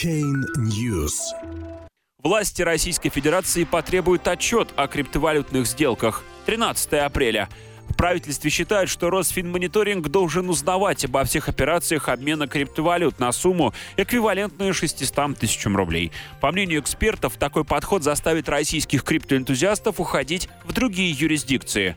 Блокчейн News. Власти Российской Федерации потребуют отчет о криптовалютных сделках. 13 апреля. В правительстве считают, что Росфинмониторинг должен узнавать обо всех операциях обмена криптовалют на сумму, эквивалентную 600 тысячам рублей. По мнению экспертов, такой подход заставит российских криптоэнтузиастов уходить в другие юрисдикции.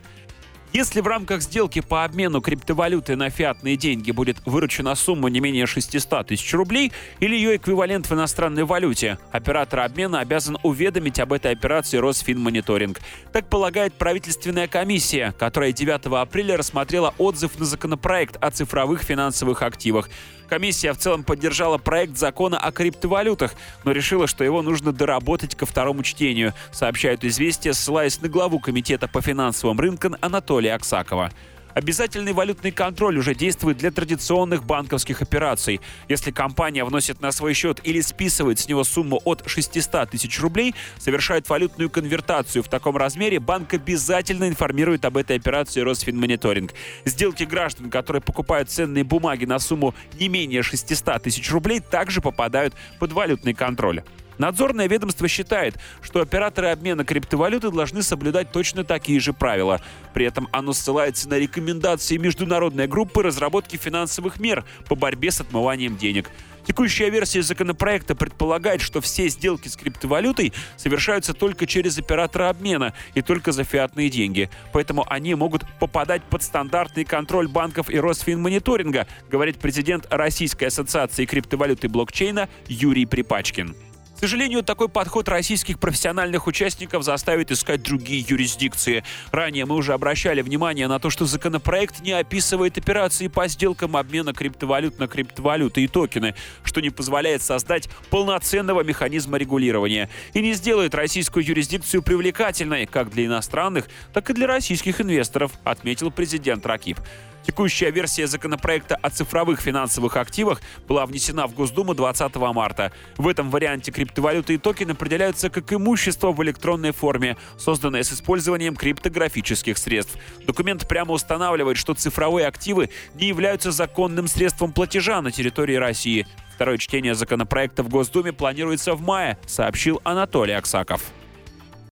Если в рамках сделки по обмену криптовалюты на фиатные деньги будет выручена сумма не менее 600 тысяч рублей или ее эквивалент в иностранной валюте, оператор обмена обязан уведомить об этой операции Росфинмониторинг. Так полагает правительственная комиссия, которая 9 апреля рассмотрела отзыв на законопроект о цифровых финансовых активах. Комиссия в целом поддержала проект закона о криптовалютах, но решила, что его нужно доработать ко второму чтению, сообщают «Известия», ссылаясь на главу Комитета по финансовым рынкам Анатолия Аксакова. Обязательный валютный контроль уже действует для традиционных банковских операций. Если компания вносит на свой счет или списывает с него сумму от 600 тысяч рублей, совершает валютную конвертацию в таком размере, банк обязательно информирует об этой операции Росфинмониторинг. Сделки граждан, которые покупают ценные бумаги на сумму не менее 600 тысяч рублей, также попадают под валютный контроль. Надзорное ведомство считает, что операторы обмена криптовалюты должны соблюдать точно такие же правила. При этом оно ссылается на рекомендации международной группы разработки финансовых мер по борьбе с отмыванием денег. Текущая версия законопроекта предполагает, что все сделки с криптовалютой совершаются только через оператора обмена и только за фиатные деньги. Поэтому они могут попадать под стандартный контроль банков и Росфинмониторинга, говорит президент Российской ассоциации криптовалюты блокчейна Юрий Припачкин. Сожалению, такой подход российских профессиональных участников заставит искать другие юрисдикции. Ранее мы уже обращали внимание на то, что законопроект не описывает операции по сделкам обмена криптовалют на криптовалюты и токены, что не позволяет создать полноценного механизма регулирования и не сделает российскую юрисдикцию привлекательной как для иностранных, так и для российских инвесторов, отметил президент Ракип. Текущая версия законопроекта о цифровых финансовых активах была внесена в Госдуму 20 марта. В этом варианте криптовалюты и токены определяются как имущество в электронной форме, созданное с использованием криптографических средств. Документ прямо устанавливает, что цифровые активы не являются законным средством платежа на территории России. Второе чтение законопроекта в Госдуме планируется в мае, сообщил Анатолий Аксаков.